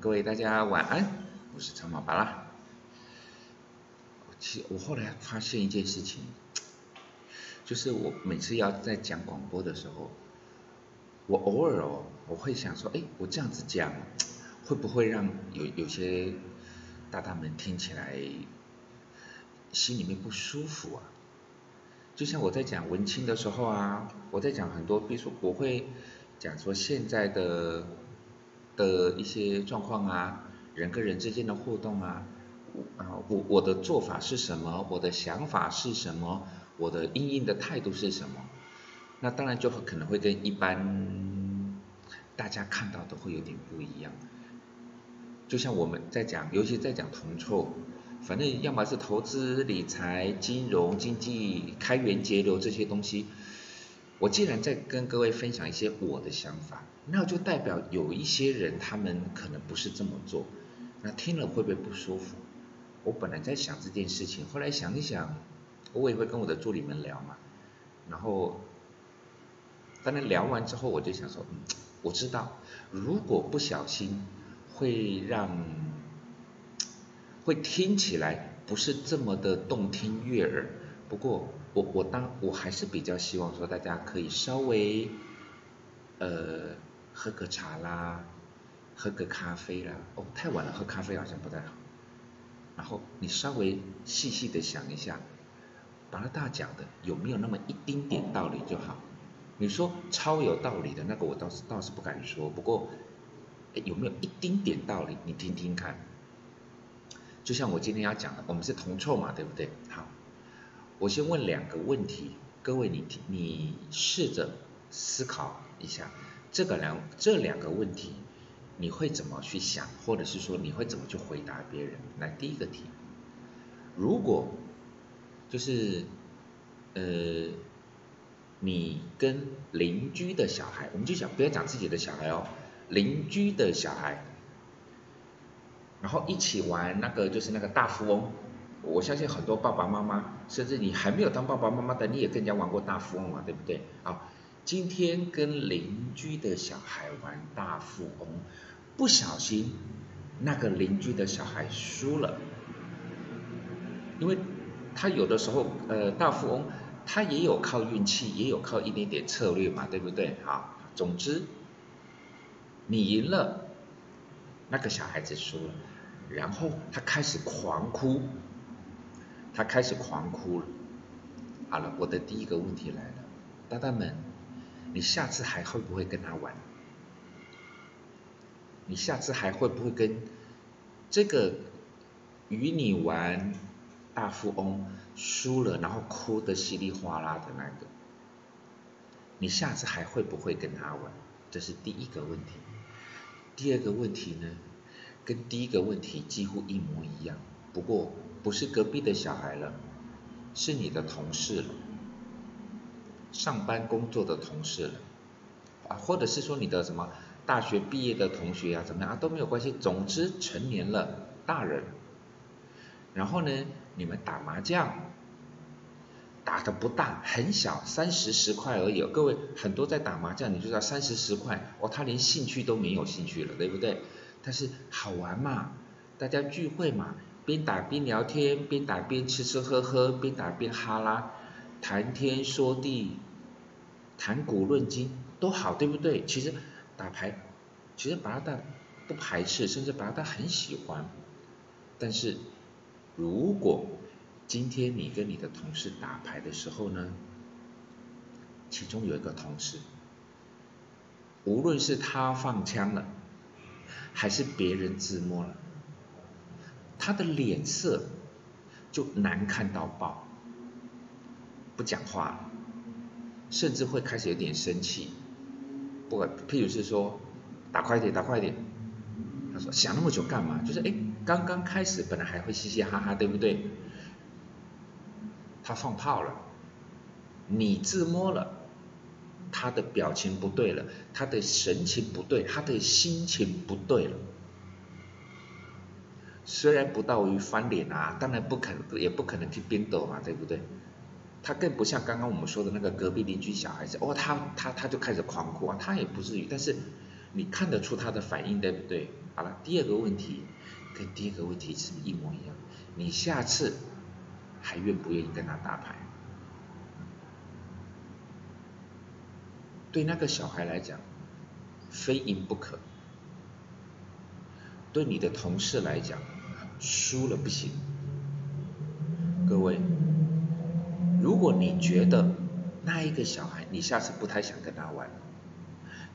各位大家晚安，我是长毛巴拉。其实我后来发现一件事情，就是我每次要在讲广播的时候，我偶尔哦，我会想说，哎，我这样子讲，会不会让有有些大大们听起来心里面不舒服啊？就像我在讲文青的时候啊，我在讲很多，比如说我会讲说现在的。的一些状况啊，人跟人之间的互动啊，啊，我我的做法是什么？我的想法是什么？我的应应的态度是什么？那当然就可能会跟一般大家看到的会有点不一样。就像我们在讲，尤其在讲铜臭，反正要么是投资理财、金融、经济、开源节流这些东西。我既然在跟各位分享一些我的想法，那就代表有一些人他们可能不是这么做，那听了会不会不舒服？我本来在想这件事情，后来想一想，我也会跟我的助理们聊嘛，然后，当然聊完之后，我就想说，嗯，我知道，如果不小心会让，会听起来不是这么的动听悦耳，不过。我我当我还是比较希望说大家可以稍微，呃，喝个茶啦，喝个咖啡啦。哦，太晚了，喝咖啡好像不太好。然后你稍微细细的想一下，巴拉大讲的有没有那么一丁点道理就好。你说超有道理的那个，我倒是倒是不敢说。不过，有没有一丁点道理？你听听看。就像我今天要讲的，我们是同臭嘛，对不对？好。我先问两个问题，各位你你试着思考一下，这个两这两个问题你会怎么去想，或者是说你会怎么去回答别人？来，第一个题，如果就是呃你跟邻居的小孩，我们就讲不要讲自己的小孩哦，邻居的小孩，然后一起玩那个就是那个大富翁。我相信很多爸爸妈妈，甚至你还没有当爸爸妈妈的，你也跟人家玩过大富翁嘛，对不对？啊，今天跟邻居的小孩玩大富翁，不小心那个邻居的小孩输了，因为他有的时候，呃，大富翁他也有靠运气，也有靠一点点策略嘛，对不对？啊，总之你赢了，那个小孩子输了，然后他开始狂哭。他开始狂哭了。好了，我的第一个问题来了，大大们，你下次还会不会跟他玩？你下次还会不会跟这个与你玩大富翁输了然后哭的稀里哗啦的那个？你下次还会不会跟他玩？这是第一个问题。第二个问题呢，跟第一个问题几乎一模一样，不过。不是隔壁的小孩了，是你的同事了，上班工作的同事了，啊，或者是说你的什么大学毕业的同学啊，怎么样啊都没有关系，总之成年了，大人。然后呢，你们打麻将，打的不大，很小，三十十块而已。各位很多在打麻将，你就知道三十十块，哦，他连兴趣都没有兴趣了，对不对？但是好玩嘛，大家聚会嘛。边打边聊天，边打边吃吃喝喝，边打边哈拉，谈天说地，谈古论今都好，对不对？其实打牌，其实八大不排斥，甚至八大很喜欢。但是如果今天你跟你的同事打牌的时候呢，其中有一个同事，无论是他放枪了，还是别人自摸了。他的脸色就难看到爆，不讲话了，甚至会开始有点生气。不管，譬如是说，打快点，打快点。他说想那么久干嘛？就是哎，刚刚开始本来还会嘻嘻哈哈，对不对？他放炮了，你自摸了，他的表情不对了，他的神情不对，他的心情不对了。虽然不到于翻脸啊，当然不可能，也不可能去冰斗嘛，对不对？他更不像刚刚我们说的那个隔壁邻居小孩子，哦，他他他就开始狂哭啊，他也不至于，但是你看得出他的反应，对不对？好了，第二个问题跟第一个问题是一模一样？你下次还愿不愿意跟他打牌？对那个小孩来讲，非赢不可；对你的同事来讲，输了不行。各位，如果你觉得那一个小孩你下次不太想跟他玩，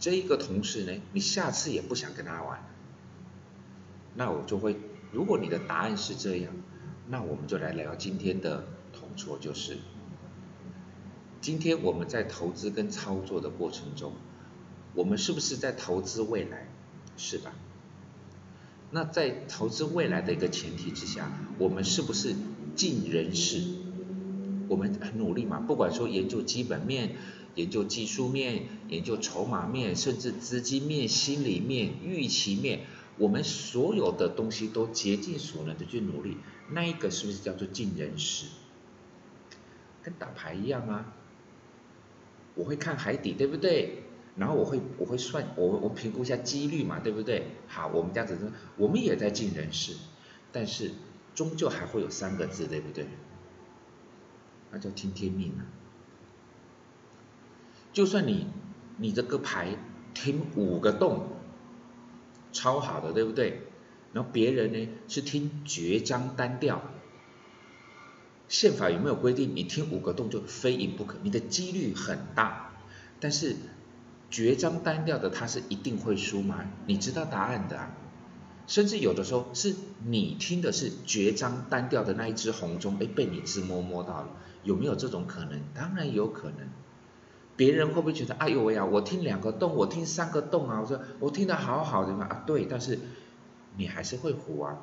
这一个同事呢，你下次也不想跟他玩，那我就会，如果你的答案是这样，那我们就来聊今天的同桌，就是。今天我们在投资跟操作的过程中，我们是不是在投资未来？是吧？那在投资未来的一个前提之下，我们是不是尽人事？我们很努力嘛，不管说研究基本面、研究技术面、研究筹码面，甚至资金面、心理面、预期面，我们所有的东西都竭尽所能的去努力，那一个是不是叫做尽人事？跟打牌一样啊。我会看海底，对不对？然后我会我会算我我评估一下几率嘛，对不对？好，我们这样子，我们也在尽人事，但是终究还会有三个字，对不对？那叫听天命啊！就算你你这个牌听五个洞，超好的，对不对？然后别人呢是听绝章单调。宪法有没有规定你听五个洞就非赢不可？你的几率很大，但是绝章单调的他是一定会输吗？你知道答案的，甚至有的时候是你听的是绝章单调的那一只红钟，哎，被你自摸摸到了，有没有这种可能？当然有可能。别人会不会觉得，哎呦喂呀，我听两个洞，我听三个洞啊，我说我听的好好的嘛啊，对，但是你还是会胡啊。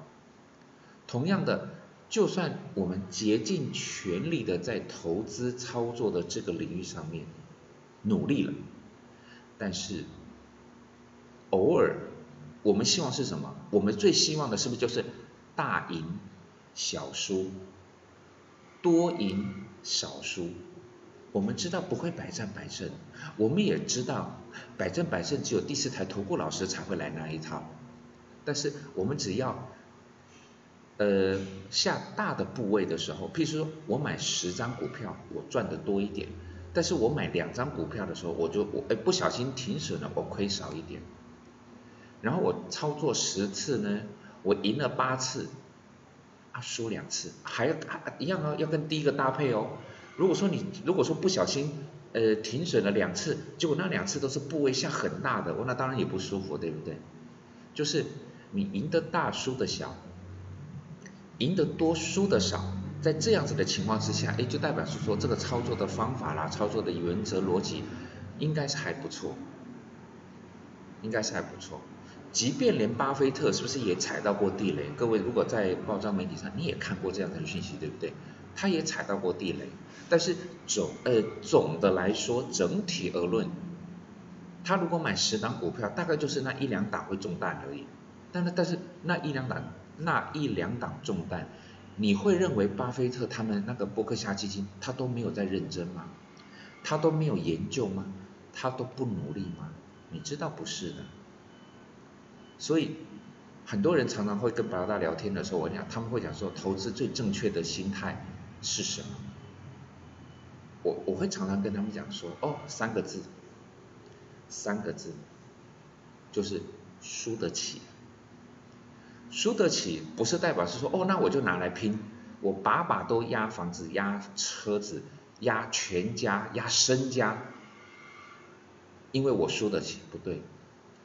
同样的。就算我们竭尽全力的在投资操作的这个领域上面努力了，但是偶尔我们希望是什么？我们最希望的是不是就是大赢小输，多赢少输？我们知道不会百战百胜，我们也知道百战百胜只有第四台投顾老师才会来那一套，但是我们只要。呃，下大的部位的时候，譬如说我买十张股票，我赚的多一点；但是我买两张股票的时候，我就我哎不小心停损了，我亏少一点。然后我操作十次呢，我赢了八次，啊输两次，还要啊一样哦，要跟第一个搭配哦。如果说你如果说不小心呃停损了两次，结果那两次都是部位下很大的，我那当然也不舒服，对不对？就是你赢得大，输的小。赢得多，输的少，在这样子的情况之下，哎，就代表是说这个操作的方法啦，操作的原则逻辑，应该是还不错，应该是还不错。即便连巴菲特是不是也踩到过地雷？各位如果在报章媒体上你也看过这样的讯息，对不对？他也踩到过地雷，但是总呃总的来说，整体而论，他如果买十档股票，大概就是那一两档会中弹而已。但是但是那一两档。那一两档中弹，你会认为巴菲特他们那个伯克夏基金，他都没有在认真吗？他都没有研究吗？他都不努力吗？你知道不是的。所以很多人常常会跟巴拉达聊天的时候，我讲他们会讲说，投资最正确的心态是什么？我我会常常跟他们讲说，哦，三个字，三个字，就是输得起。输得起不是代表是说哦，那我就拿来拼，我把把都压房子、压车子、压全家、压身家，因为我输得起，不对，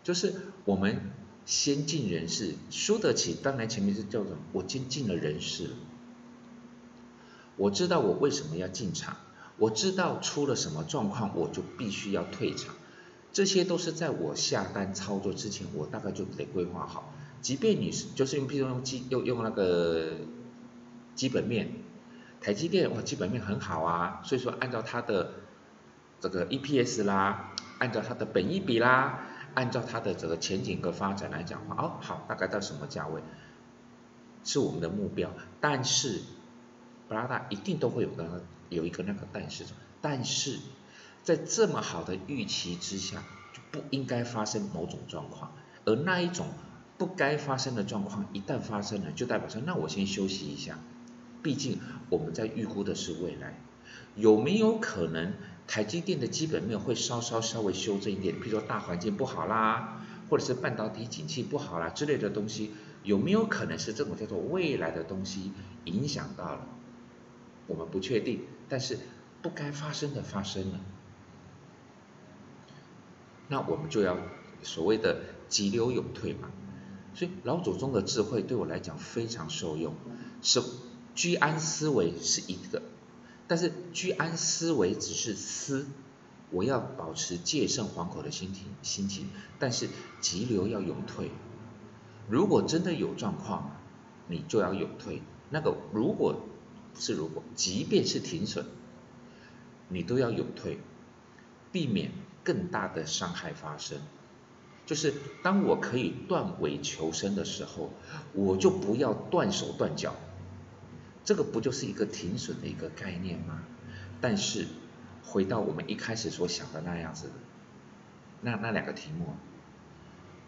就是我们先进人士，输得起，当然前面是叫做我先进了人事，我知道我为什么要进场，我知道出了什么状况，我就必须要退场，这些都是在我下单操作之前，我大概就得规划好。即便你是就是用，譬如用基用用那个基本面，台积电哇基本面很好啊，所以说按照它的这个 EPS 啦，按照它的本益比啦，按照它的这个前景和发展来讲话，哦好，大概到什么价位是我们的目标，但是布拉达一定都会有个有一个那个但是，但是在这么好的预期之下，就不应该发生某种状况，而那一种。不该发生的状况一旦发生了，就代表说，那我先休息一下。毕竟我们在预估的是未来，有没有可能台积电的基本面会稍稍稍微修正一点？比如说大环境不好啦，或者是半导体景气不好啦之类的东西，有没有可能是这种叫做未来的东西影响到了？我们不确定，但是不该发生的发生了，那我们就要所谓的急流勇退嘛。所以老祖宗的智慧对我来讲非常受用，是居安思危是一个，但是居安思危只是思，我要保持戒慎惶恐的心情心情，但是急流要勇退。如果真的有状况，你就要勇退。那个如果是如果，即便是停损，你都要勇退，避免更大的伤害发生。就是当我可以断尾求生的时候，我就不要断手断脚，这个不就是一个停损的一个概念吗？但是回到我们一开始所想的那样子，那那两个题目，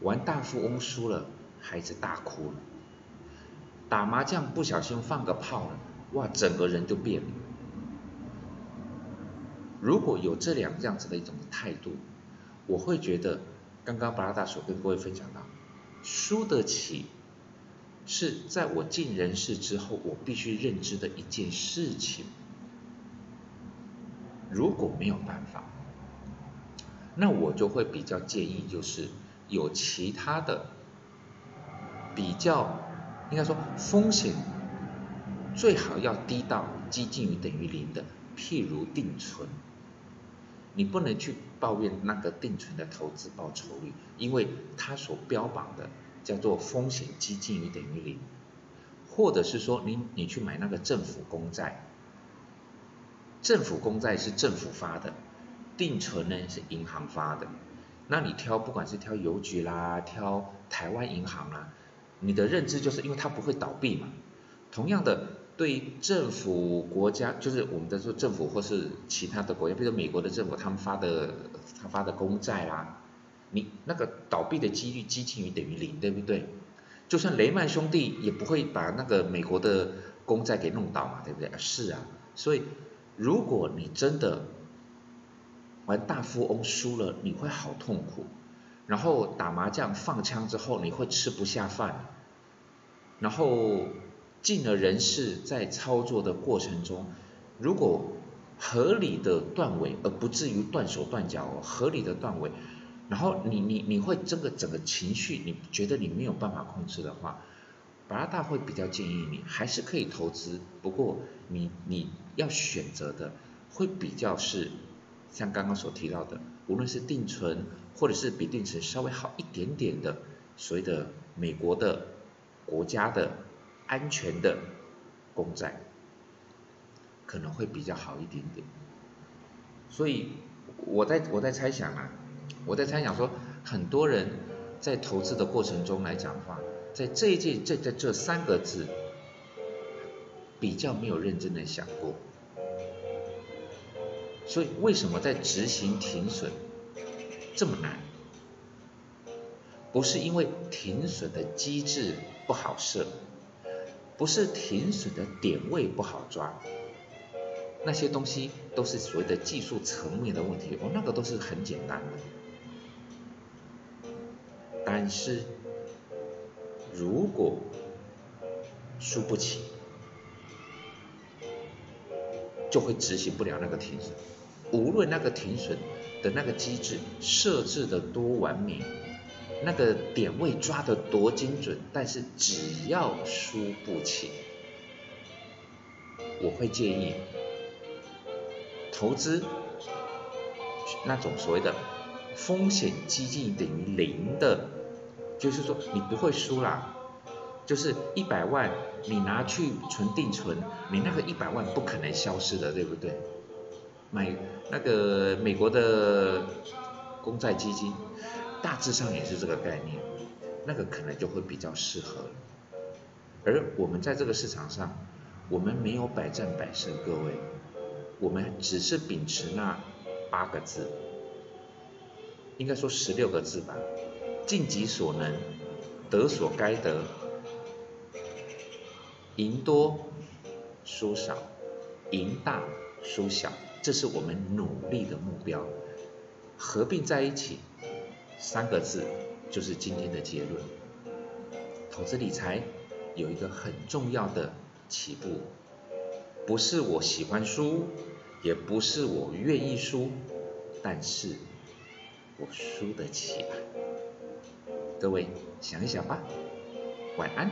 玩大富翁输了，孩子大哭了；打麻将不小心放个炮了，哇，整个人就变了。如果有这两样子的一种态度，我会觉得。刚刚巴拉大所跟各位分享到，输得起是在我进人世之后，我必须认知的一件事情。如果没有办法，那我就会比较建议，就是有其他的比较，应该说风险最好要低到接近于等于零的，譬如定存。你不能去抱怨那个定存的投资报酬率，因为它所标榜的叫做风险接近于等于零，或者是说你你去买那个政府公债，政府公债是政府发的，定存呢是银行发的，那你挑不管是挑邮局啦，挑台湾银行啦，你的认知就是因为它不会倒闭嘛，同样的。对政府、国家，就是我们在说政府或是其他的国家，比如美国的政府，他们发的他发的公债啦，你那个倒闭的几率接近于等于零，对不对？就算雷曼兄弟也不会把那个美国的公债给弄倒嘛，对不对？是啊，所以如果你真的玩大富翁输了，你会好痛苦；然后打麻将放枪之后，你会吃不下饭，然后。进了人事，在操作的过程中，如果合理的断尾，而不至于断手断脚，合理的断尾，然后你你你会这个整个情绪，你觉得你没有办法控制的话，巴拉大会比较建议你还是可以投资，不过你你要选择的会比较是像刚刚所提到的，无论是定存或者是比定存稍微好一点点的所谓的美国的国家的。安全的公债可能会比较好一点点，所以我在我在猜想啊，我在猜想说，很多人在投资的过程中来讲的话，在这一件这这这三个字比较没有认真的想过，所以为什么在执行停损这么难？不是因为停损的机制不好设。不是停损的点位不好抓，那些东西都是所谓的技术层面的问题，哦，那个都是很简单的。但是如果输不起，就会执行不了那个停损，无论那个停损的那个机制设置的多完美。那个点位抓的多精准，但是只要输不起，我会建议投资那种所谓的风险接近等于零的，就是说你不会输啦，就是一百万你拿去存定存，你那个一百万不可能消失的，对不对？买那个美国的公债基金。大致上也是这个概念，那个可能就会比较适合。而我们在这个市场上，我们没有百战百胜，各位，我们只是秉持那八个字，应该说十六个字吧，尽己所能，得所该得，赢多输少，赢大输小，这是我们努力的目标。合并在一起，三个字就是今天的结论。投资理财有一个很重要的起步，不是我喜欢输，也不是我愿意输，但是我输得起。各位想一想吧，晚安。